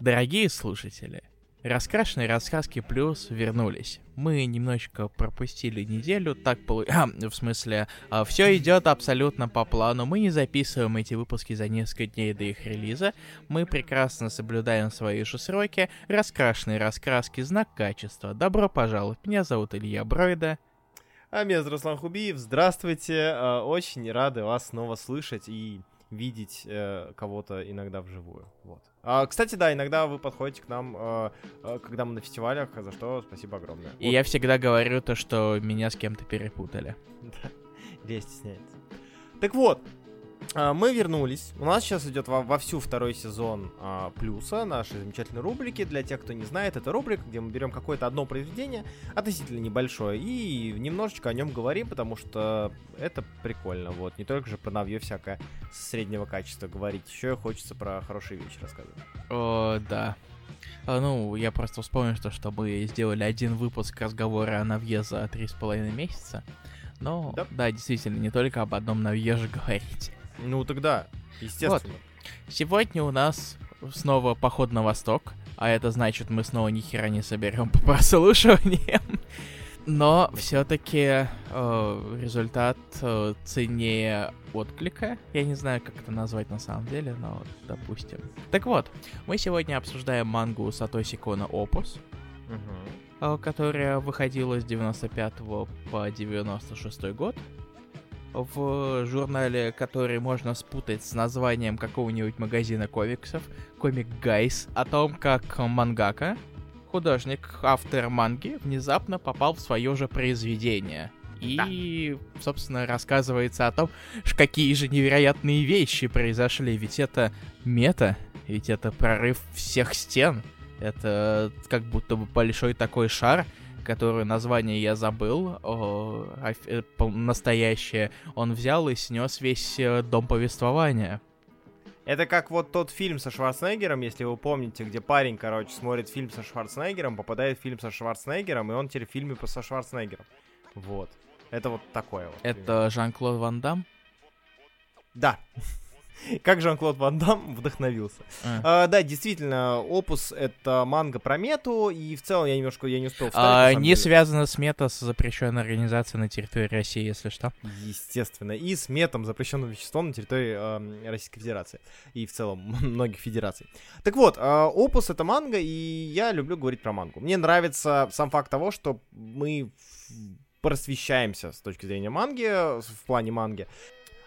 Дорогие слушатели, Раскрашенные рассказки плюс вернулись. Мы немножечко пропустили неделю, так полу... А, в смысле, а, все идет абсолютно по плану. Мы не записываем эти выпуски за несколько дней до их релиза. Мы прекрасно соблюдаем свои же сроки. Раскрашенные раскраски, знак качества. Добро пожаловать. Меня зовут Илья Бройда. А меня зовут Руслан Хубиев. Здравствуйте. А, очень рады вас снова слышать и видеть э, кого-то иногда вживую. Вот. А, кстати, да, иногда вы подходите к нам, э, э, когда мы на фестивалях, за что спасибо огромное. И вот. я всегда говорю то, что меня с кем-то перепутали. Да, Илья стесняется. Так вот, мы вернулись. У нас сейчас идет во вовсю второй сезон а, плюса, нашей замечательной рубрики. Для тех, кто не знает, это рубрика, где мы берем какое-то одно произведение, относительно небольшое, и немножечко о нем говорим, потому что это прикольно. Вот, не только же про навье всякое среднего качества говорить, еще и хочется про хорошие вещи рассказывать. О, да. А, ну, я просто вспомнил, что, что мы сделали один выпуск разговора о навье за три с половиной месяца. Но, да. да, действительно, не только об одном навье же говорить. Ну тогда, естественно. Вот. Сегодня у нас снова поход на восток, а это значит, мы снова ни хера не соберем по прослушиваниям. Но все-таки э, результат э, ценнее отклика. Я не знаю, как это назвать на самом деле, но допустим. Так вот, мы сегодня обсуждаем мангу Сатоси Кона Опус, угу. э, которая выходила с 95 по 96 год в журнале, который можно спутать с названием какого-нибудь магазина комиксов, Comic Guys, о том, как мангака, художник, автор манги, внезапно попал в свое же произведение. И, да. собственно, рассказывается о том, какие же невероятные вещи произошли. Ведь это мета, ведь это прорыв всех стен. Это как будто бы большой такой шар, которую название я забыл, о, э, настоящее, он взял и снес весь э, дом повествования. Это как вот тот фильм со Шварценеггером, если вы помните, где парень, короче, смотрит фильм со Шварценеггером, попадает в фильм со Шварценеггером, и он теперь в фильме со Шварценеггером. Вот. Это вот такое вот. Это Жан-Клод Ван Дам? Да. Как Жан-Клод Ван Дам вдохновился. А. А, да, действительно, Опус — это манга про мету, и в целом я немножко я не успел вставить. А, не связано с мета, с запрещенной организацией на территории России, если что. Естественно. И с метом, запрещенным веществом на территории э, Российской Федерации. И в целом многих федераций. Так вот, э, Опус — это манга, и я люблю говорить про мангу. Мне нравится сам факт того, что мы просвещаемся с точки зрения манги, в плане манги.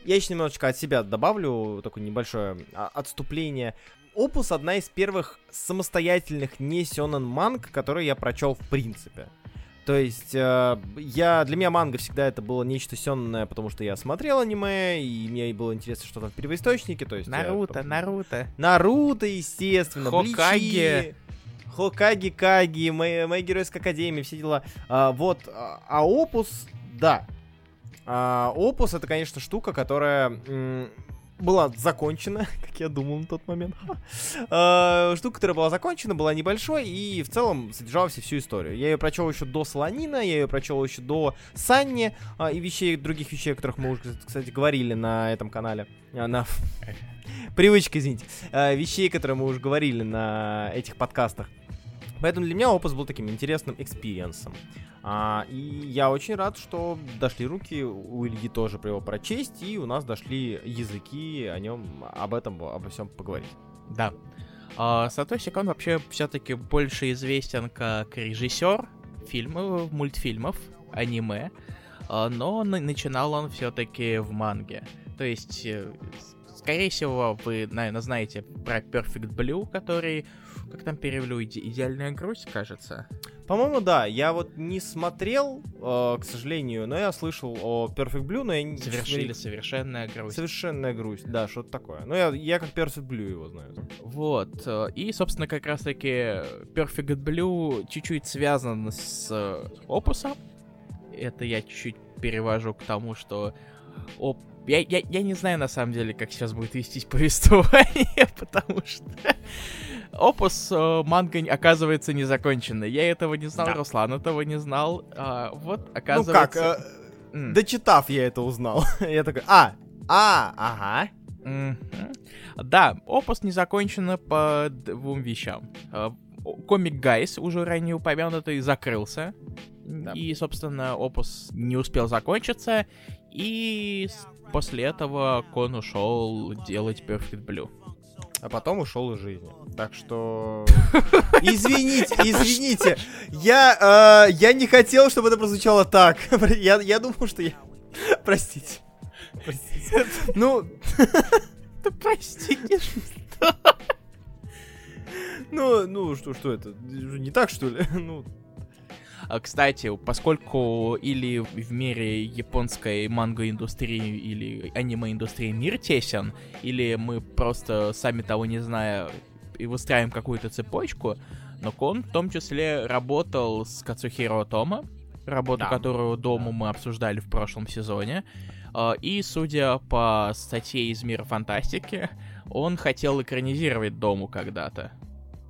Я еще немножечко от себя добавлю, такое небольшое а, отступление. Опус одна из первых самостоятельных не сёнэн манг, которые я прочел в принципе. То есть, э, я, для меня манга всегда это было нечто сённое, потому что я смотрел аниме, и мне было интересно, что там в первоисточнике, то есть... Наруто, я, Наруто. Наруто, естественно, Хокаге. Хокаги, Каги, моя, моя геройская академия, все дела. А, вот, а, а Опус, да, а, Опус это, конечно, штука, которая была закончена, как я думал на тот момент. А, штука, которая была закончена, была небольшой и в целом содержала всю историю. Я ее прочел еще до Солонина, я ее прочел еще до Санни а, и вещей, других вещей, о которых мы уже, кстати, говорили на этом канале. На... Привычка, извините. Вещей, которые мы уже говорили на этих подкастах. Поэтому для меня опус был таким интересным experience ом. А, и я очень рад, что дошли руки у Ильи тоже про его прочесть, и у нас дошли языки о нем, об этом, обо всем поговорить. Да. А, Сатоси Кон вообще все-таки больше известен как режиссер фильмов, мультфильмов, аниме, а, но начинал он все-таки в манге. То есть, э, скорее всего, вы, наверное, знаете про Perfect Blue, который как там перевели? Иде- идеальная грусть, кажется. По-моему, да. Я вот не смотрел, э, к сожалению, но я слышал о Perfect Blue, но я не... Совершили совершенная грусть. Совершенная грусть, да, что-то такое. Ну, я, я как Perfect Blue его знаю. Вот. Э, и, собственно, как раз-таки Perfect Blue чуть-чуть связан с э, опусом. Это я чуть-чуть перевожу к тому, что оп я, я, я не знаю, на самом деле, как сейчас будет вестись повествование, потому что опус э, манга оказывается незаконченной. Я этого не знал, да. Руслан этого не знал. А, вот, оказывается... Ну как, э, mm. дочитав, я это узнал. я такой, а, а, ага. Mm-hmm. Да, опус не закончен по двум вещам. А, комик Гайс, уже ранее упомянутый, закрылся. Да. И, собственно, опус не успел закончиться. И после этого Кон ушел делать Perfect Blue. А потом ушел из жизни. Так что... Извините, извините. Я, э, я не хотел, чтобы это прозвучало так. Я, я думал, что я... Простите. Простите. Ну... Да простите, что? Ну, ну, что, что это? Не так, что ли? Ну, кстати, поскольку или в мире японской манго-индустрии или аниме-индустрии мир тесен, или мы просто, сами того не зная, и выстраиваем какую-то цепочку, но Кон в том числе работал с Кацухиро Тома, работу да. которую дому мы обсуждали в прошлом сезоне. А, и, судя по статье из мира фантастики, он хотел экранизировать дому когда-то.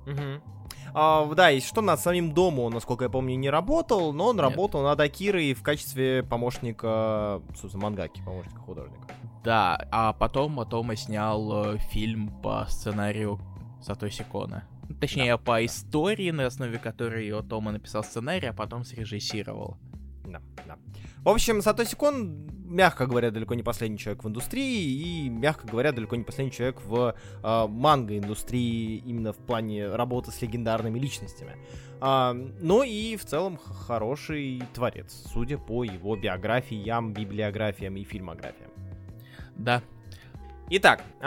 Угу. А, да, и что над самим домом, насколько я помню, не работал, но он Нет. работал над Акирой в качестве помощника, собственно, мангаки, помощника художника. Да, а потом Атома снял э, фильм по сценарию Сатоси Кона. Точнее, да, по истории, на основе которой Отома написал сценарий, а потом срежиссировал. Да, да. В общем, Сатоси Кон, мягко говоря, далеко не последний человек в индустрии и, мягко говоря, далеко не последний человек в э, манго-индустрии именно в плане работы с легендарными личностями. А, но и в целом хороший творец, судя по его биографиям, библиографиям и фильмографиям. Да, Итак, э,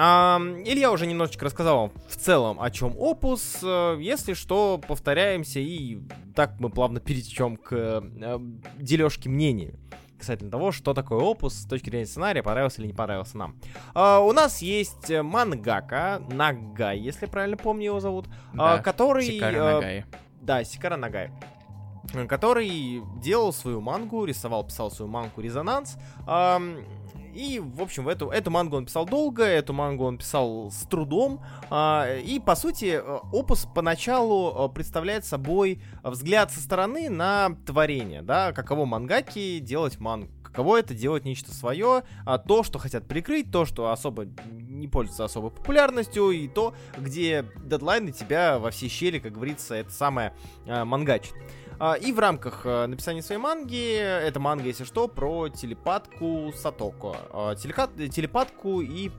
Илья уже немножечко рассказал вам в целом, о чем опус. Э, если что, повторяемся и так мы плавно перетечем к э, дележке мнений касательно того, что такое опус с точки зрения сценария, понравился или не понравился нам. Uh, у нас есть мангака, Нагай, если правильно помню его зовут, да, uh, который... Сикара uh, Нагай. Да, Сикара Нагай который делал свою мангу, рисовал, писал свою мангу «Резонанс», и, в общем, эту, эту мангу он писал долго, эту мангу он писал с трудом. А, и, по сути, э, опус поначалу э, представляет собой взгляд со стороны на творение, да, каково мангаки делать мангу каково это делать нечто свое, а то, что хотят прикрыть, то, что особо не пользуется особой популярностью, и то, где дедлайны тебя во все щели, как говорится, это самое э, мангачит. А, и в рамках э, написания своей манги, это манга, если что, про телепатку Сатоко. А, телепатку и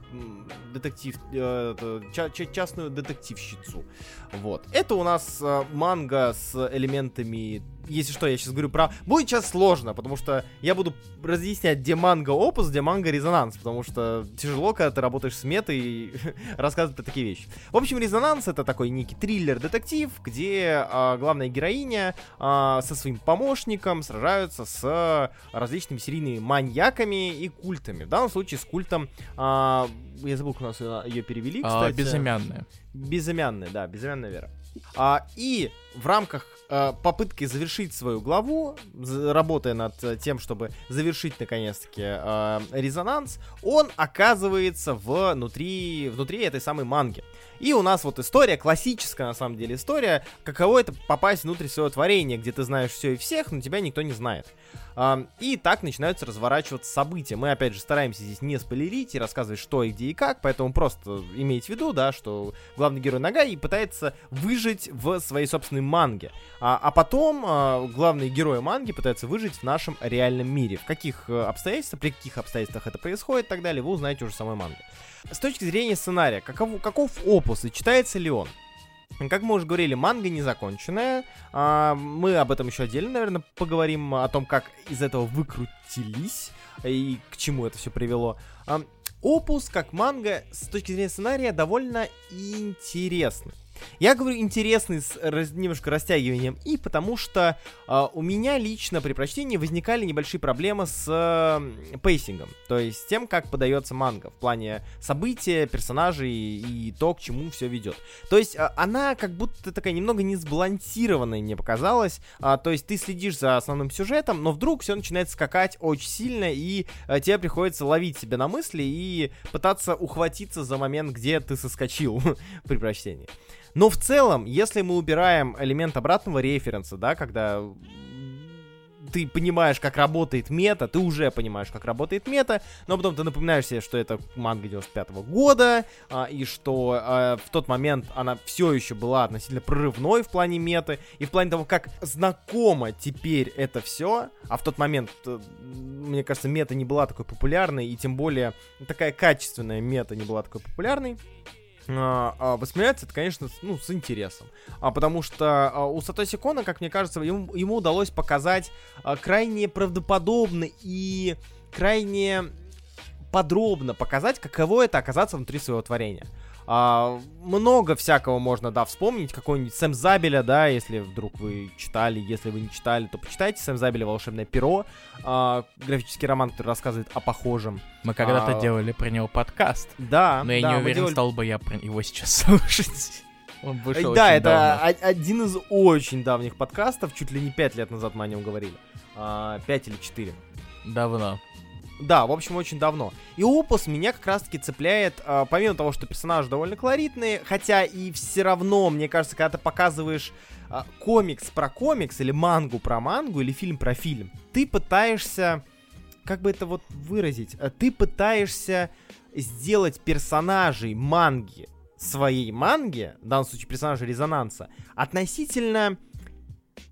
детектив, э, частную детективщицу. Вот. Это у нас э, манга с элементами если что, я сейчас говорю про... Будет сейчас сложно, потому что я буду разъяснять, где манга опус, где манга резонанс, потому что тяжело, когда ты работаешь с метой и рассказывать такие вещи. В общем, резонанс это такой некий триллер-детектив, где а, главная героиня а, со своим помощником сражаются с различными серийными маньяками и культами. В данном случае с культом... А, я забыл, как у нас ее перевели, а, кстати. А, безымянная. Безымянная, да, безымянная вера. А, и в рамках попытки завершить свою главу, работая над тем, чтобы завершить наконец-таки э, резонанс, он оказывается внутри, внутри этой самой манги. И у нас вот история, классическая на самом деле история, каково это попасть внутрь своего творения, где ты знаешь все и всех, но тебя никто не знает. И так начинаются разворачиваться события. Мы, опять же, стараемся здесь не спойлерить и рассказывать, что и где и как, поэтому просто имейте в виду, да, что главный герой Нагай пытается выжить в своей собственной манге. А, а потом а, главные герои манги пытаются выжить в нашем реальном мире. В каких э, обстоятельствах, при каких обстоятельствах это происходит и так далее, вы узнаете уже в самой манге. С точки зрения сценария, каков, каков опус и читается ли он? Как мы уже говорили, манга не законченная. А, мы об этом еще отдельно, наверное, поговорим о том, как из этого выкрутились и к чему это все привело. А, опус, как манга, с точки зрения сценария, довольно интересный. Я говорю интересный с раз, немножко растягиванием и потому что э, у меня лично при прочтении возникали небольшие проблемы с э, pacing ом, то есть с тем, как подается манга в плане события, персонажей и то, к чему все ведет. То есть э, она как будто такая немного не сбалансированная мне показалась, э, то есть ты следишь за основным сюжетом, но вдруг все начинает скакать очень сильно и э, тебе приходится ловить себя на мысли и пытаться ухватиться за момент, где ты соскочил при прочтении. Но в целом, если мы убираем элемент обратного референса, да, когда ты понимаешь, как работает мета, ты уже понимаешь, как работает мета, но потом ты напоминаешь себе, что это манга 95 -го года, а, и что а, в тот момент она все еще была относительно прорывной в плане меты, и в плане того, как знакомо теперь это все, а в тот момент, э, мне кажется, мета не была такой популярной, и тем более такая качественная мета не была такой популярной, воспринимается это, конечно, ну, с интересом. А, потому что а, у Сатоси Кона, как мне кажется, ему, ему удалось показать а, крайне правдоподобно и крайне подробно показать, каково это оказаться внутри своего творения. А, много всякого можно, да, вспомнить. Какой-нибудь Сэм Забеля, да, если вдруг вы читали, если вы не читали, то почитайте Сэм Забеля «Волшебное перо». А, графический роман, который рассказывает о похожем. Мы когда-то А, делали про него подкаст, Да, но я да, не уверен, делали- стал бы я про его сейчас слушать. Он вышел да, это давно. один из очень давних подкастов, чуть ли не пять лет назад мы о нем говорили. А, Пять или четыре. Давно. Да, в общем, очень давно. И опус меня как раз-таки цепляет, а, помимо того, что персонажи довольно колоритные, хотя и все равно, мне кажется, когда ты показываешь а, комикс про комикс, или мангу про мангу, или фильм про фильм, ты пытаешься, как бы это вот выразить, а, ты пытаешься сделать персонажей манги своей манги, в данном случае персонажей резонанса, относительно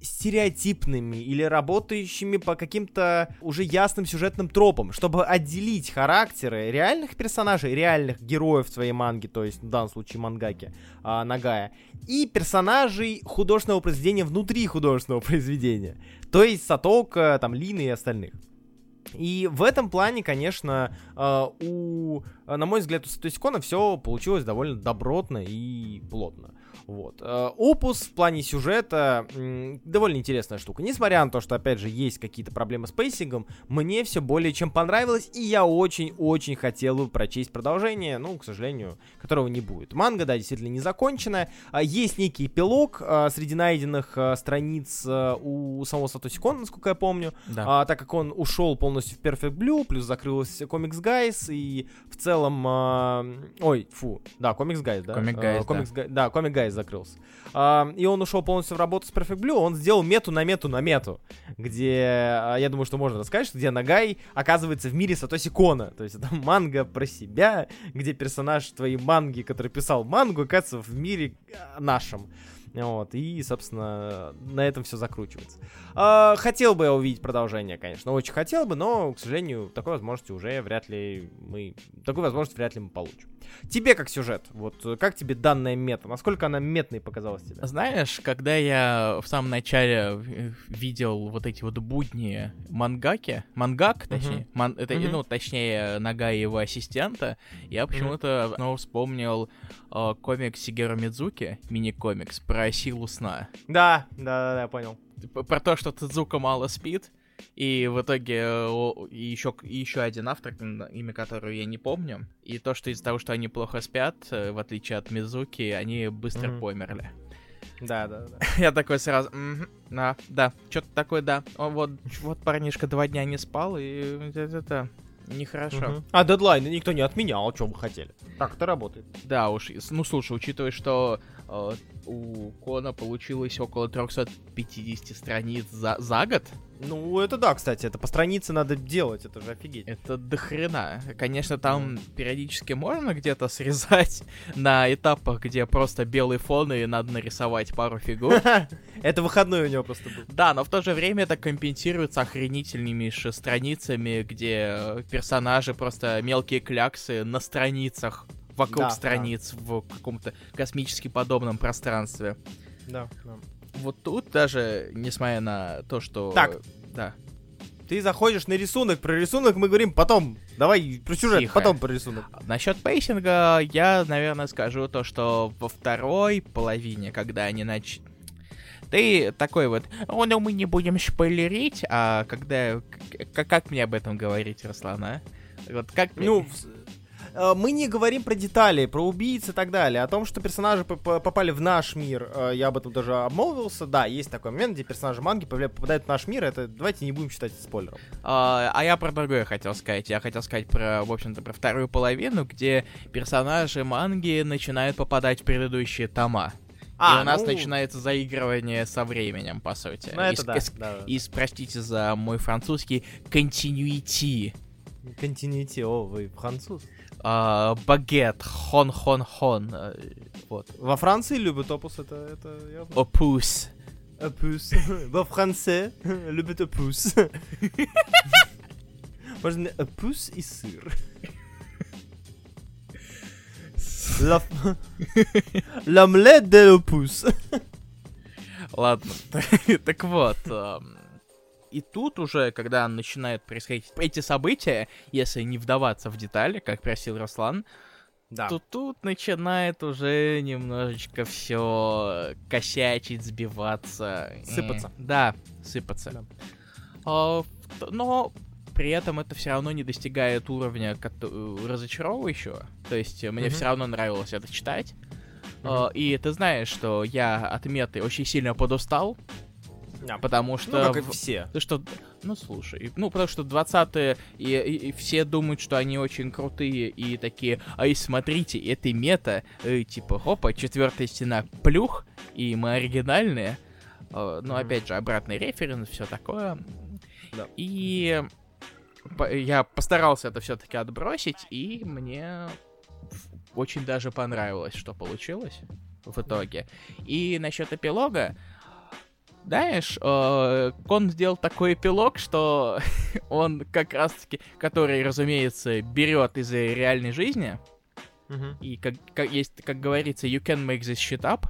стереотипными или работающими по каким-то уже ясным сюжетным тропам, чтобы отделить характеры реальных персонажей, реальных героев своей манги, то есть в данном случае мангаки а, Нагая, и персонажей художественного произведения внутри художественного произведения, то есть Сатока, там, Лины и остальных. И в этом плане, конечно, э, у, на мой взгляд, у Сатоси Кона все получилось довольно добротно и плотно. Вот. Э, Опус в плане сюжета довольно интересная штука. Несмотря на то, что, опять же, есть какие-то проблемы с pacing ом, мне все более чем понравилось, и я очень-очень хотел бы прочесть продолжение, ну, к сожалению, которого не будет. Манга, да, действительно не закончена. Есть некий эпилог а, среди найденных а, страниц а, у самого Сатоси Кона, насколько я помню. Да. А, так как он ушел полностью в Perfect Blue, плюс закрылся Comics Guys, и в целом... ой, фу, да, Comics Guys, да? Comic А, Guys, да. Comics Guy- да, Comic Guys закрылся. А, и он ушел полностью в работу с Perfect Blue, он сделал мету на мету на мету, где, а, я думаю, что можно рассказать, что где Нагай оказывается в мире Сатоси Кона. То есть это манга про себя, где персонаж твоей манги, который писал мангу, оказывается в мире а, нашем. Вот, и, собственно, на этом все закручивается. А, хотел бы я увидеть продолжение, конечно, очень хотел бы, но, к сожалению, такой возможности уже вряд ли мы... Такую возможность вряд ли мы получим. Тебе как сюжет? Вот как тебе данная мета? Насколько она метной показалась тебе? Знаешь, когда я в самом начале видел вот эти вот будни мангаки, мангак, точнее, ман- это, Мгм. ну, точнее, нога его ассистента, я почему-то снова вспомнил э, комикс Сигеру Мидзуки, мини-комикс, про силу сна. Да, да, да, да, я понял. П- Про то, что Тадзука мало спит, и в итоге еще, еще один автор, имя которого я не помню, и то, что из-за того, что они плохо спят, э, в отличие от Мидзуки, они быстро Мгм. померли. Да, да, да. Я такой сразу, «Мгм, да, да, что-то такое, да. О, вот, вот парнишка два дня не спал, и это нехорошо. Мгм. А дедлайны никто не отменял, а что вы хотели? Так это работает. Да уж, ну слушай, учитывая, что э, у Кона получилось около 350 страниц за, за год, Ну, это да, кстати, это по странице надо делать, это же офигеть. это дохрена. Конечно, там периодически можно где-то срезать на этапах, где просто белый фон и надо нарисовать пару фигур. Это выходной у него просто был. Да, но в то же время это компенсируется охренительными страницами, где э, персонажи просто мелкие кляксы на страницах, вокруг Да, да. страниц в каком-то космически подобном пространстве. Да, да. Вот тут даже, несмотря на то, что... Так. Да. Ты заходишь на рисунок, про рисунок мы говорим потом. Давай про сюжет, Тихо. потом про рисунок. Насчет пейсинга я, наверное, скажу то, что во второй половине, когда они нач... Ты такой вот, о, ну мы не будем спойлерить, а когда... к- к- Как мне об этом говорить, Руслан, а? Вот как мне- Ну, э, мы не говорим про детали, про убийц и так далее. О том, что персонажи попали в наш мир, э, я об этом даже обмолвился. Да, есть такой момент, где персонажи манги попадают в наш мир. Это давайте не будем считать спойлером. А, а я про другое хотел сказать. Я хотел сказать про, в общем-то, про вторую половину, где персонажи манги начинают попадать в предыдущие тома. А, и у нас ну... начинается заигрывание со временем, по сути. Ну, это и, да, из, да, да. Из, простите за мой французский, continuity. Continuity, о, вы француз? А, багет, хон-хон-хон. Э, вот. Во Франции любят опус, это, это явно. Опус. Опус. Во Франции любят опус. Можно опус и сыр. L'omelette de l'opus. Ладно, так вот. И тут уже, когда начинают происходить эти события, если не вдаваться в детали, как просил Руслан, да. то тут начинает уже немножечко все косячить, сбиваться. Сыпаться. Да, сыпаться. Да. А, но при этом это все равно не достигает уровня разочаровывающего. То есть э, мне mm-hmm. все равно нравилось это читать. Mm-hmm. И ты знаешь, что я от меты очень сильно подустал. Yeah. Потому что... Ну, как и все. Ты что... Ну, слушай. Ну, потому что 20-е, и, и, и все думают, что они очень крутые, и такие, ай, смотрите, это мета, и, типа, хопа, четвертая стена, плюх, и мы оригинальные. Uh, ну, mm-hmm. опять же, обратный референс, все такое. Да. И я постарался это все-таки отбросить, и мне очень даже понравилось, что получилось в итоге. И насчет эпилога, знаешь, э, он сделал такой эпилог, что он как раз-таки, который, разумеется, берет из реальной жизни, и как, как есть, как говорится, you can make this shit up.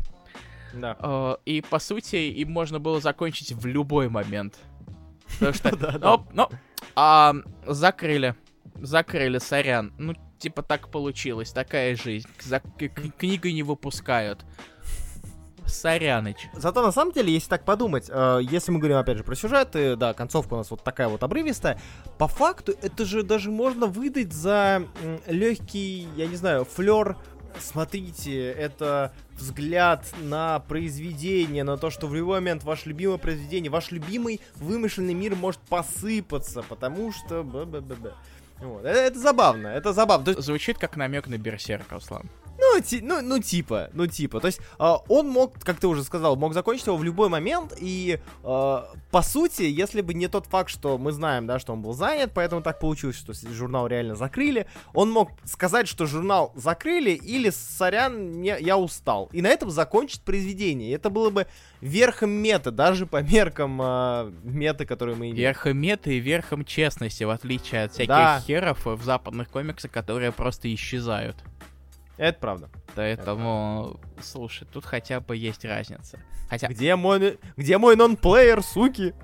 Да. Э, и по сути им можно было закончить в любой момент. Потому что, ну, ну, а, закрыли. Закрыли, сорян. Ну, типа так получилось, такая жизнь. За книгу не выпускают. Соряныч. Зато на самом деле, если так подумать, э, если мы говорим опять же про сюжеты, да, концовка у нас вот такая вот обрывистая, по факту это же даже можно выдать за э, легкий, я не знаю, флер смотрите, это взгляд на произведение, на то, что в любой момент ваше любимое произведение, ваш любимый вымышленный мир может посыпаться, потому что... Б -б -б -б. Вот. Это, это забавно, это забавно. Звучит как намек на Берсерк, Руслан. Ну, ти, ну, ну, типа, ну, типа. То есть, э, он мог, как ты уже сказал, мог закончить его в любой момент. И, э, по сути, если бы не тот факт, что мы знаем, да, что он был занят, поэтому так получилось, что журнал реально закрыли, он мог сказать, что журнал закрыли, или, сорян, не, я устал. И на этом закончить произведение. Это было бы верхом мета, даже по меркам э, меты, которые мы имеем. Верхом меты и верхом честности, в отличие от всяких да. херов в западных комиксах, которые просто исчезают. Это правда. Поэтому, Это слушай, тут хотя бы есть разница. Хотя... Где мой, где мой Nonplayer, суки?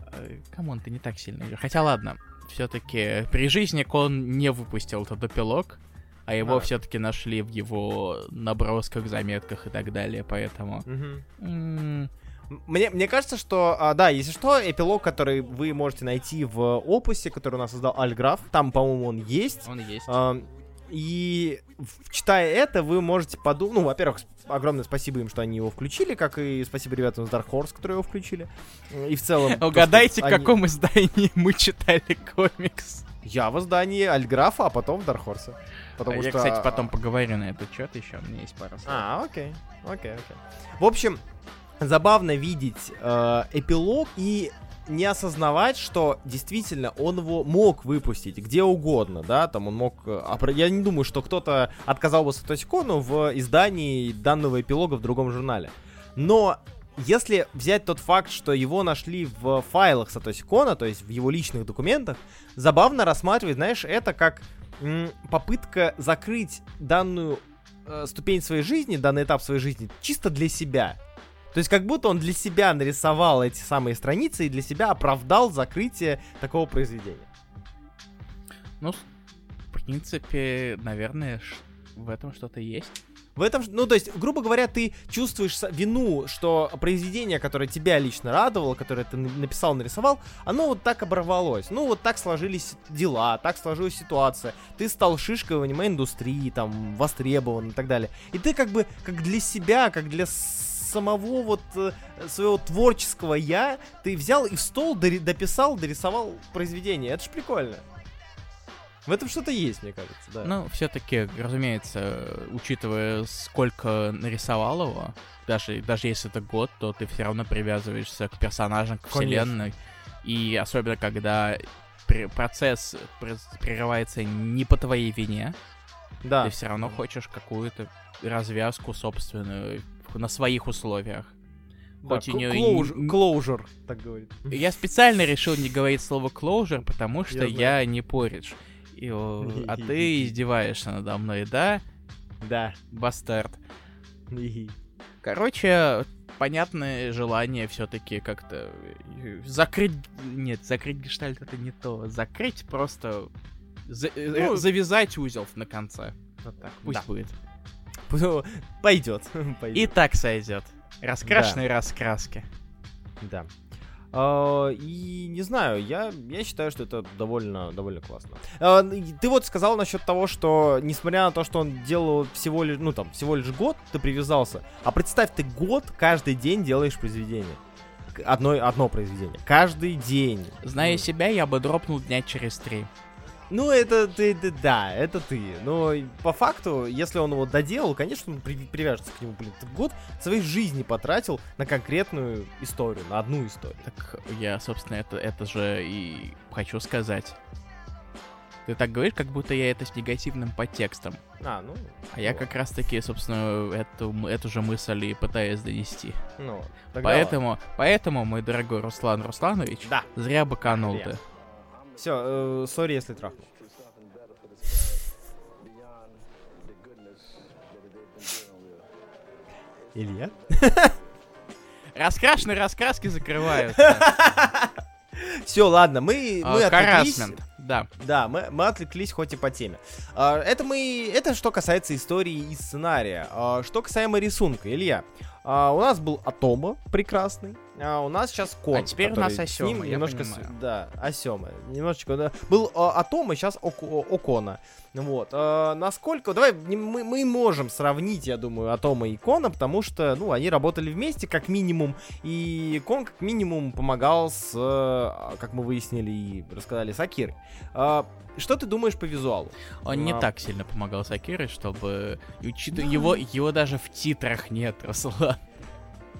Come on, ты не так сильно играешь. Хотя ладно, все-таки при жизни он не выпустил этот эпилог, а его а. все-таки нашли в его набросках, заметках и так далее, поэтому... Угу. М- мне, мне кажется, что, а, да, если что, эпилог, который вы можете найти в опусе, который у нас создал Альграф, там, по-моему, он есть. Он есть. А, и читая это, вы можете подумать... Ну, во-первых, огромное спасибо им, что они его включили, как и спасибо ребятам из Dark Horse, которые его включили. И в целом... Угадайте, в они... каком издании мы читали комикс. Я в издании Альграфа, а потом в Dark Horse. Потому а что... Я, кстати, потом поговорю на этот счет еще, у меня есть пара слов. А, окей, окей, окей. В общем, забавно видеть э, эпилог и не осознавать, что действительно он его мог выпустить где угодно, да, там он мог... Э, я не думаю, что кто-то отказал бы Сатоси Кону в издании данного эпилога в другом журнале. Но если взять тот факт, что его нашли в файлах Сатоси Кона, то есть в его личных документах, забавно рассматривать, знаешь, это как попытка закрыть данную э, ступень своей жизни, данный этап своей жизни чисто для себя. То есть как будто он для себя нарисовал эти самые страницы и для себя оправдал закрытие такого произведения. Ну, в принципе, наверное, в этом что-то есть. В этом, ну, то есть, грубо говоря, ты чувствуешь вину, что произведение, которое тебя лично радовало, которое ты написал, нарисовал, оно вот так оборвалось. Ну, вот так сложились дела, так сложилась ситуация. Ты стал шишкой в аниме-индустрии, там, востребован и так далее. И ты как бы, как для себя, как для самого вот э, своего творческого я ты взял и в стол дописал, дорисовал произведение. Это ж прикольно. В этом что-то есть, мне кажется, да. Ну, все-таки, разумеется, учитывая, сколько нарисовал его, даже, даже если это год, то ты все равно привязываешься к персонажам, к Конечно. вселенной. И особенно, когда пр- процесс пр- прерывается не по твоей вине, да. ты все равно хочешь какую-то развязку собственную на своих условиях. Да, хоть у и closure, closure, так говорит. Я специально решил не говорить слово closure, потому что Я я, не поридж. И, а ты издеваешься надо мной, да, Да. бастард? Короче, понятное желание все-таки как-то э, закрыть... Нет, закрыть гештальт это не то. Закрыть просто... за- э, Ну, завязать узел на конце. Вот так, пусть Да. будет. Пойдет. И так сойдет. Раскрашенные раскраски. Да. А, и не знаю, я, я считаю, что это довольно, довольно классно. А, ты вот сказал насчет того, что несмотря на то, что он делал всего лишь, ну там, всего лишь год, ты привязался. А представь, ты год каждый день делаешь произведение. Одно, одно произведение. Каждый день. Зная Ну, себя, я бы дропнул дня через три. Ну, это ты, ты- да, это ты. Но по факту, если он его доделал, конечно, он при- привяжется к нему. Блин, ты год своей жизни потратил на конкретную историю, на одну историю. Так я, собственно, это, это же и хочу сказать. Ты так говоришь, как будто я это с негативным подтекстом. А, ну. А я как раз-таки, собственно, эту, эту же мысль и пытаюсь донести. Ну, тогда Поэтому, поэтому, мой дорогой Руслан Русланович, Да. зря быканул Зря. ты. Все, сори, если трахнул. Илья? Раскрашенные раскраски закрываются. Все, ладно, мы, мы А, отвлеклись. Да. Да, мы, мы отвлеклись хоть и по теме. А, это мы, это что касается истории и сценария. А, что касаемо рисунка, Илья, а, у нас был Атома прекрасный, а у нас сейчас Кон. А теперь у нас ним я немножко, понимаю. да, Асёма, немножечко, да. Был а, Атома, сейчас Око- Окона. Вот, а, насколько, давай, мы, мы можем сравнить, я думаю, Атома и Кона, потому что, ну, они работали вместе, как минимум, и Кон, как минимум, помогал с, э, как мы выяснили и рассказали, с Акирой. А, что ты думаешь по визуалу? Он не А. так сильно помогал Сакире, чтобы... учитывая- Его, его даже в титрах нет, Руслан.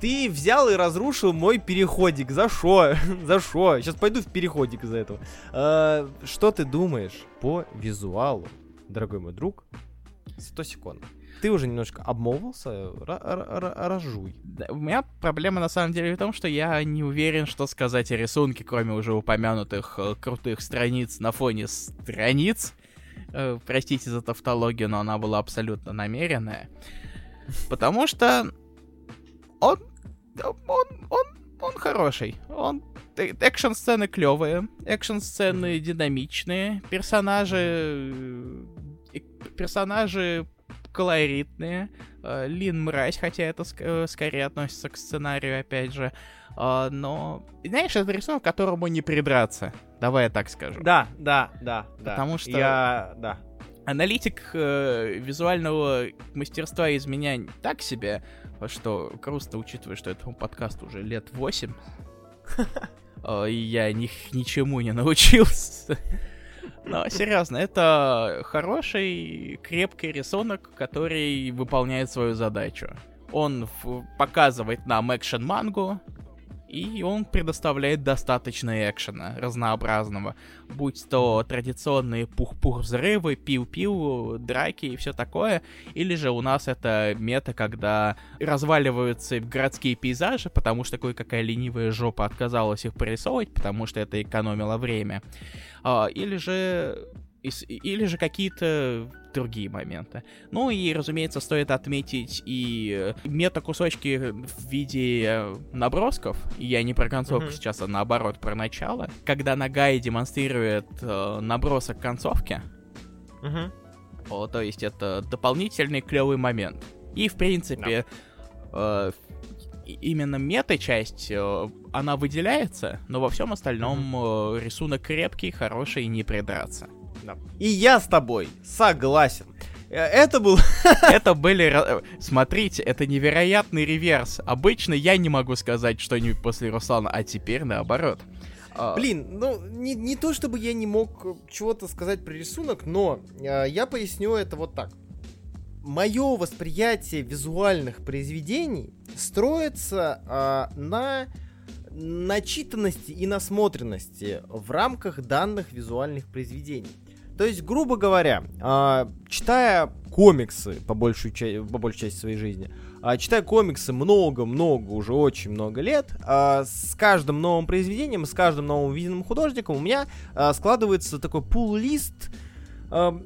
Ты взял и разрушил мой переходик. За шо? За шо? Сейчас пойду в переходик из-за этого. А, что ты думаешь по визуалу, дорогой мой друг? 100 секунд. Ты уже немножко ра- Разжуй. У меня проблема на самом деле в том, что я не уверен, что сказать о рисунке, кроме уже упомянутых э, крутых страниц на фоне страниц. Э, простите за тавтологию, но она была абсолютно намеренная. Потому что он, он, он, он хороший. Он э- экшн-сцены клевые, экшн-сцены динамичные, персонажи э, персонажи колоритные. Э, Лин мразь, хотя это ск- скорее относится к сценарию, опять же. Но, знаешь, это рисунок, к которому не придраться. Давай я так скажу. Да, да, да, да. Потому что- Я... Да. Аналитик э, визуального мастерства из меня так себе, что грустно, учитывая, что этому подкасту уже лет 8. Э, я ни, ничему не научился. Но серьезно, это хороший, крепкий рисунок, который выполняет свою задачу. Он показывает нам экшен-мангу, и он предоставляет достаточно экшена разнообразного. Будь то традиционные пух-пух взрывы, пиу-пиу, драки и все такое, или же у нас это мета, когда разваливаются городские пейзажи, потому что кое-какая ленивая жопа отказалась их прорисовывать, потому что это экономило время. А, или же или же какие-то другие моменты. Ну и, разумеется, стоит отметить и э, мета-кусочки в виде э, набросков. Я не про концовку Мгм. сейчас, а наоборот про начало. Когда Нагай демонстрирует э, набросок концовки, Мгм. о, то есть это дополнительный клевый момент. И, в принципе, э, и- именно мета-часть, э, она выделяется, но во всем остальном э, рисунок крепкий, хороший и не придраться. Да. И я с тобой согласен. Э, Это был... Это были... ра- Смотрите, это невероятный реверс. Обычно я не могу сказать что-нибудь после Руслана, а теперь наоборот. А, Блин, ну, не, не то чтобы я не мог э, чего-то сказать про рисунок, но э, я поясню это вот так. Мое восприятие визуальных произведений строится э, на начитанности и насмотренности в рамках данных визуальных произведений. То есть, грубо говоря, э, читая комиксы по большей, ча- по большей части своей жизни, а, читая комиксы много-много, уже очень много лет, а, с каждым новым произведением, с каждым новым виденным художником у меня а, складывается такой пул-лист а,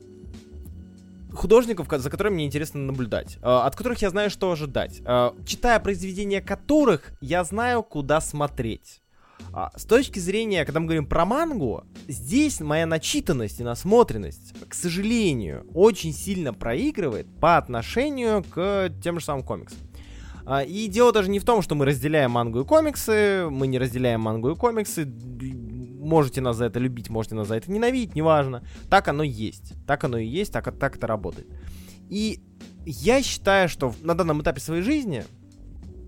художников, ко- за которыми мне интересно наблюдать, а, от которых я знаю, что ожидать, а, читая произведения которых я знаю, куда смотреть. А, с точки зрения, когда мы говорим про мангу, здесь моя начитанность и насмотренность, к сожалению, очень сильно проигрывает по отношению к тем же самым комиксам. А, И дело даже не в том, что мы разделяем мангу и комиксы, мы не разделяем мангу и комиксы, можете нас за это любить, можете нас за это ненавидеть, неважно. Так оно есть, так оно и есть, так, так это работает. И я считаю, что на данном этапе своей жизни,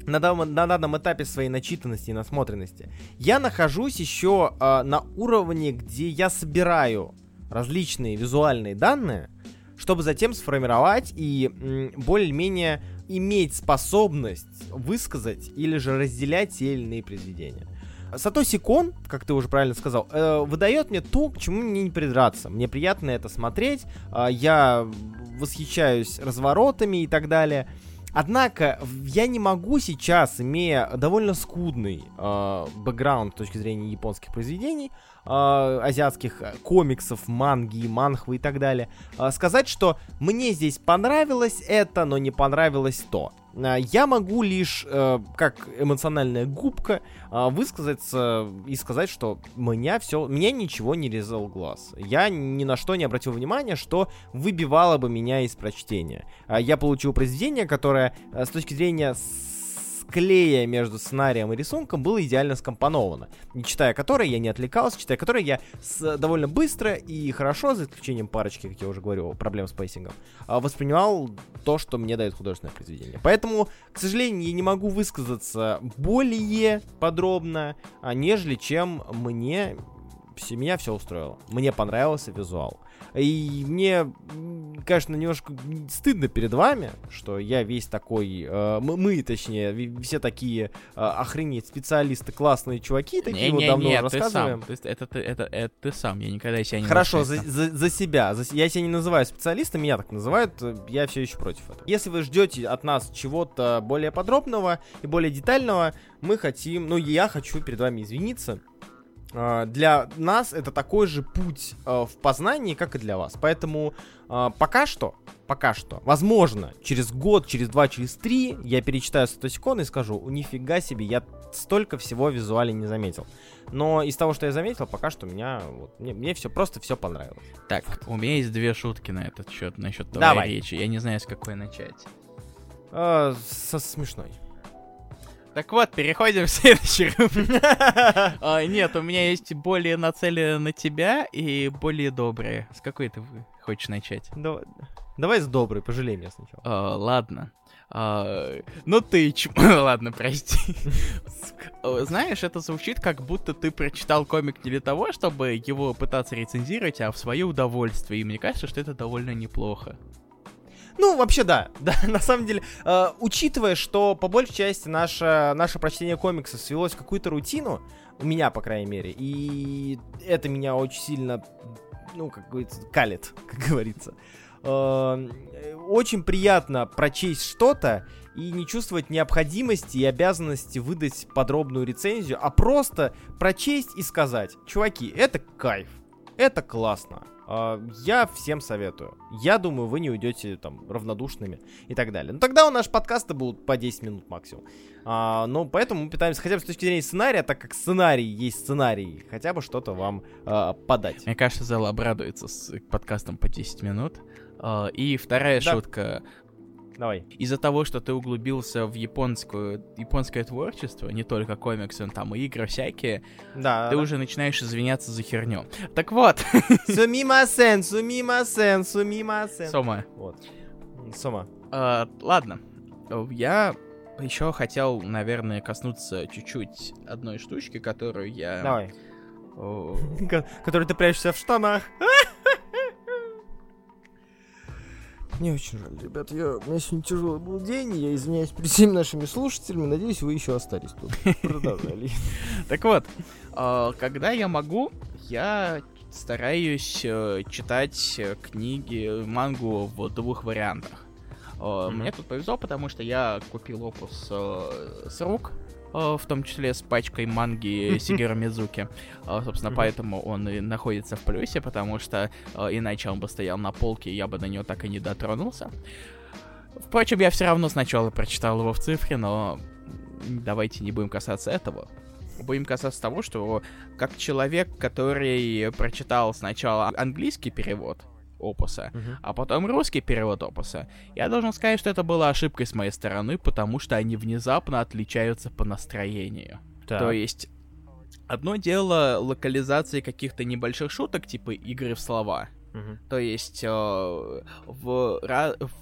на данном, на данном этапе своей начитанности и насмотренности, я нахожусь еще а, на уровне, где я собираю различные визуальные данные, чтобы затем сформировать и м, более-менее иметь способность высказать или же разделять те или иные произведения. Сатоси Кон, как ты уже правильно сказал, э, выдает мне то, к чему мне не придраться. Мне приятно это смотреть, а, я восхищаюсь разворотами и так далее. Однако я не могу сейчас, имея довольно скудный э, бэкграунд с точки зрения японских произведений, э, азиатских комиксов, манги, манхвы и так далее, э, сказать, что мне здесь понравилось это, но не понравилось то. Э, Я могу лишь, э, как эмоциональная губка, э, высказаться и сказать, что меня все, меня ничего не резал глаз. Я ни на что не обратил внимания, что выбивало бы меня из прочтения. А, Я получил произведение, которое э, с точки зрения склея между сценарием и рисунком было идеально скомпоновано. Не читая которое, я не отвлекался, читая которое, я с- довольно быстро и хорошо, за исключением парочки, как я уже говорил, проблем с pacing ом, а, воспринимал то, что мне дает художественное произведение. Поэтому, к сожалению, я не могу высказаться более подробно, а, нежели чем мне все, меня все устроило. Мне понравился визуал. И мне, конечно, немножко стыдно перед вами, что я весь такой, э, мы, мы, точнее, все такие э, охренеть специалисты, классные чуваки, такие вот давно Не-не-не, уже ты рассказываем. сам. Ты- это, ты- это, это ты сам. Я никогда себя не Хорошо, за, за- за себя. За я себя не называю специалистом, меня так называют. э, Я все еще против этого. Если вы ждете от нас чего-то более подробного и более детального, мы хотим, ну, я хочу перед вами извиниться. А, Для нас это такой же путь а, в познании, как и для вас. Поэтому а, пока что, пока что, возможно, через год, через два, через три я перечитаю Сатосикон и скажу, «У, нифига себе, я столько всего визуально не заметил. Но из того, что я заметил, пока что меня, вот, мне, мне все просто все понравилось. Так, у меня есть две шутки на этот счет, насчет твоей Давай. речи. Я не знаю, с какой начать. А, со смешной. Так вот, переходим в следующий рубрику. А, Нет, у меня есть более нацеленные на тебя и более добрые. С какой ты хочешь начать? Давай, с доброй, пожалей меня сначала. А, ладно. А, ну ты ч... Ладно, прости. Знаешь, это звучит, как будто ты прочитал комик не для того, чтобы его пытаться рецензировать, а в свое удовольствие. И мне кажется, что это довольно неплохо. Ну, вообще, да. Да, на самом деле, э, учитывая, что по большей части наше, наше прочтение комиксов свелось в какую-то рутину, у меня, по крайней мере, и это меня очень сильно, ну, как говорится, калит, как говорится. Э, очень приятно прочесть что-то и не чувствовать необходимости и обязанности выдать подробную рецензию, а просто прочесть и сказать, чуваки, это кайф, это классно. А, Я всем советую. Я думаю, вы не уйдете там равнодушными и так далее. Ну тогда у наши подкасты будут по 10 минут максимум. А, ну, поэтому мы пытаемся хотя бы с точки зрения сценария, так как сценарий есть сценарий, хотя бы что-то вам а, подать. Мне кажется, Зал обрадуется с подкастом по 10 минут. А, И вторая Да. шутка. Давай. Из-за того, что ты углубился в японскую, японское творчество, не только комиксы, но там и игры всякие, Да. ты уже начинаешь извиняться за херню. Так вот, Сумимасен, сумимасен, сумимасен. Сома, Вот. Сома. а, ладно. Я еще хотел, наверное, коснуться чуть-чуть одной штучки, которую я Давай. Который ты прячешься в штанах. Мне очень жаль, ребят. Я, у меня сегодня тяжелый был день. Я извиняюсь перед всеми нашими слушателями. Надеюсь, вы еще остались тут. Продолжали. Так вот, а, когда я могу, я стараюсь э, читать э, книги, мангу в двух вариантах. Мне тут повезло, потому что я купил опус э, с рук, в том числе с пачкой манги Сигера Мизуки. Собственно, поэтому он и находится в плюсе, потому что иначе он бы стоял на полке, и я бы на него так и не дотронулся. Впрочем, я все равно сначала прочитал его в цифре, но давайте не будем касаться этого будем касаться того, что как человек, который прочитал сначала английский перевод опуса, uh-huh. а потом русский перевод опуса, я должен сказать, что это была ошибкой с моей стороны, потому что они внезапно отличаются по настроению. Так. То есть, одно дело локализации каких-то небольших шуток, типа игры в слова. Uh-huh. То есть э, в,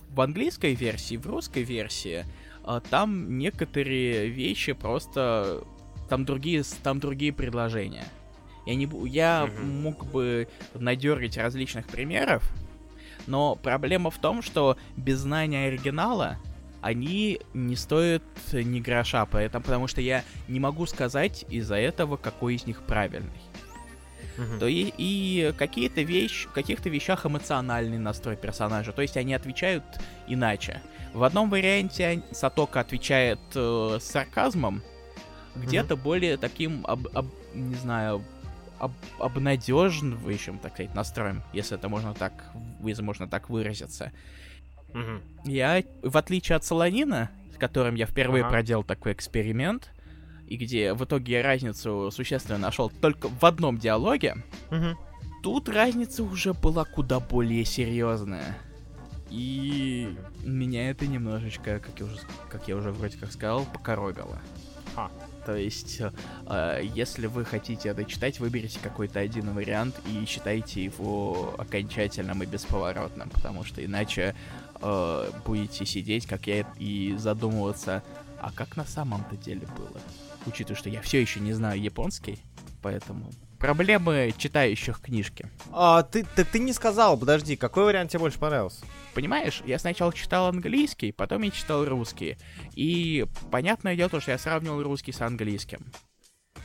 в английской версии, в русской версии, э, там некоторые вещи просто там другие, там другие предложения. Я, не, я mm-hmm. мог бы надерить различных примеров, но проблема в том, что без знания оригинала они не стоят ни гроша, поэтому, потому что я не могу сказать из-за этого, какой из них правильный. Uh-huh. То и, и какие-то вещи, в каких-то вещах эмоциональный настрой персонажа, то есть они отвечают иначе. В одном варианте Сатока отвечает э, с сарказмом, где-то mm-hmm. более таким, об, об, не знаю, об, обнадеживающим, так сказать, настроем, если это можно так, если можно так выразиться. Mm-hmm. Я, в отличие от Солонина, с которым я впервые uh-huh. проделал такой эксперимент, и где в итоге я разницу существенно нашел только в одном диалоге, mm-hmm. тут разница уже была куда более серьезная. И меня это немножечко, как я уже, как я уже вроде как сказал, покоробило. Ха. То есть, э, если вы хотите это читать, выберите какой-то один вариант и считайте его окончательным и бесповоротным, потому что иначе э, будете сидеть, как я, и задумываться, а как на самом-то деле было. Учитывая, что я все еще не знаю японский, поэтому проблемы читающих книжки. А, ты, так ты не сказал, подожди, какой вариант тебе больше понравился? Понимаешь, я сначала читал английский, потом я читал русский. И понятное дело, что я сравнивал русский с английским.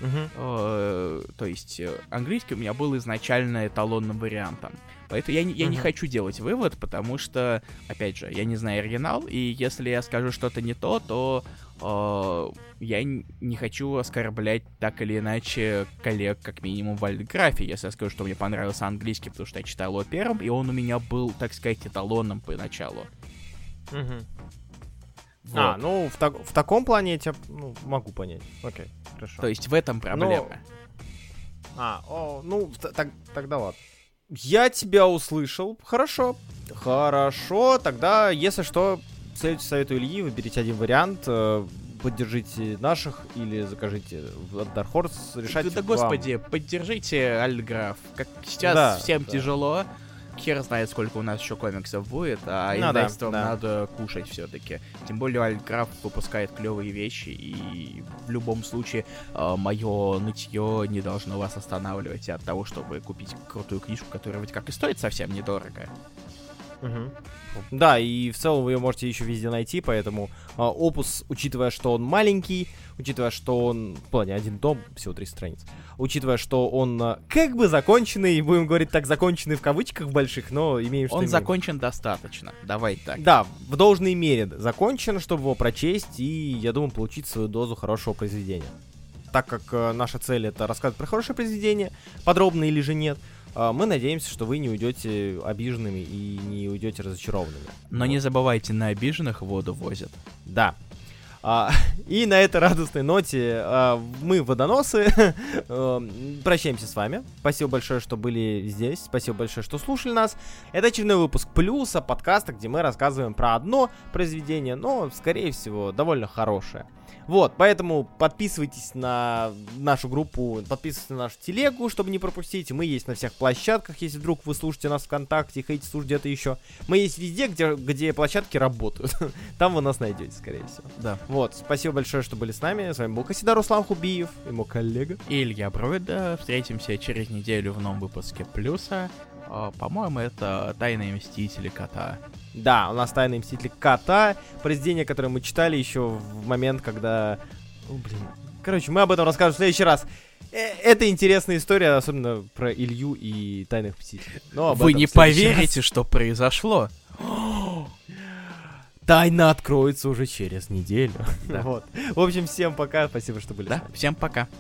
Uh-huh. То есть э, английский у меня был изначально эталонным вариантом. Поэтому я, я uh-huh. не хочу делать вывод, потому что, опять же, я не знаю оригинал, и если я скажу что-то не то, то э, я не хочу оскорблять так или иначе коллег, как минимум, в альтграфе, если я скажу, что мне понравился английский, потому что я читал его первым, и он у меня был, так сказать, эталонным поначалу. Угу. Вот. А, ну, в, так, в таком плане я тебя ну, могу понять. Окей, хорошо. То есть в этом проблема. Но... А, о, ну, так, тогда ладно. Я тебя услышал. Хорошо. Хорошо. Тогда, если что, следуйте совету Ильи, выберите один вариант, э, поддержите наших или закажите от Dark Horse, решайте Да, да господи, поддержите Альграф. Как сейчас да, всем да. тяжело, хер знает, сколько у нас еще комиксов будет, а ну, да, да. надо кушать все-таки. Тем более Альграф выпускает клевые вещи, и в любом случае э, мое нытье не должно вас останавливать от того, чтобы купить крутую книжку, которая ведь как и стоит совсем недорого. Угу. Да, и в целом вы ее можете еще везде найти, поэтому э, опус, учитывая, что он маленький, учитывая, что он... В плане один том, всего три страниц. Учитывая, что он э, как бы законченный, будем говорить так, законченный в кавычках больших, но имеем что Он имеем. закончен достаточно, давай так. Да, в должной мере закончен, чтобы его прочесть и, я думаю, получить свою дозу хорошего произведения. Так как э, наша цель это рассказывать про хорошее произведение, подробно или же нет, мы надеемся, что вы не уйдете обиженными и не уйдете разочарованными. Но вот. не забывайте, на обиженных воду возят. Да. А, и на этой радостной ноте а, мы, водоносы, а, прощаемся с вами. Спасибо большое, что были здесь. Спасибо большое, что слушали нас. Это очередной выпуск Плюса, подкаста, где мы рассказываем про одно произведение, но, скорее всего, довольно хорошее. Вот, поэтому подписывайтесь на нашу группу, подписывайтесь на нашу телегу, чтобы не пропустить. Мы есть на всех площадках, если вдруг вы слушаете нас ВКонтакте, хотите слушать где-то еще. Мы есть везде, где, где площадки работают. Там вы нас найдете, скорее всего. Да. Вот, спасибо большое, что были с нами. С вами был Касидар Руслан Хубиев и мой коллега. И Илья Бройда. Встретимся через неделю в новом выпуске Плюса. О, По-моему, это «Тайные мстители кота». Да, у нас «Тайные мстители кота», произведение, которое мы читали еще в момент, когда... О, блин. Короче, мы об этом расскажем в следующий раз. Э, Это интересная история, особенно про Илью и «Тайных мстителей». Но Вы не следующий раз. поверите, что произошло. Тайна откроется уже через неделю. Да. Вот. В общем, всем пока. Спасибо, что были с Да, нами. всем пока.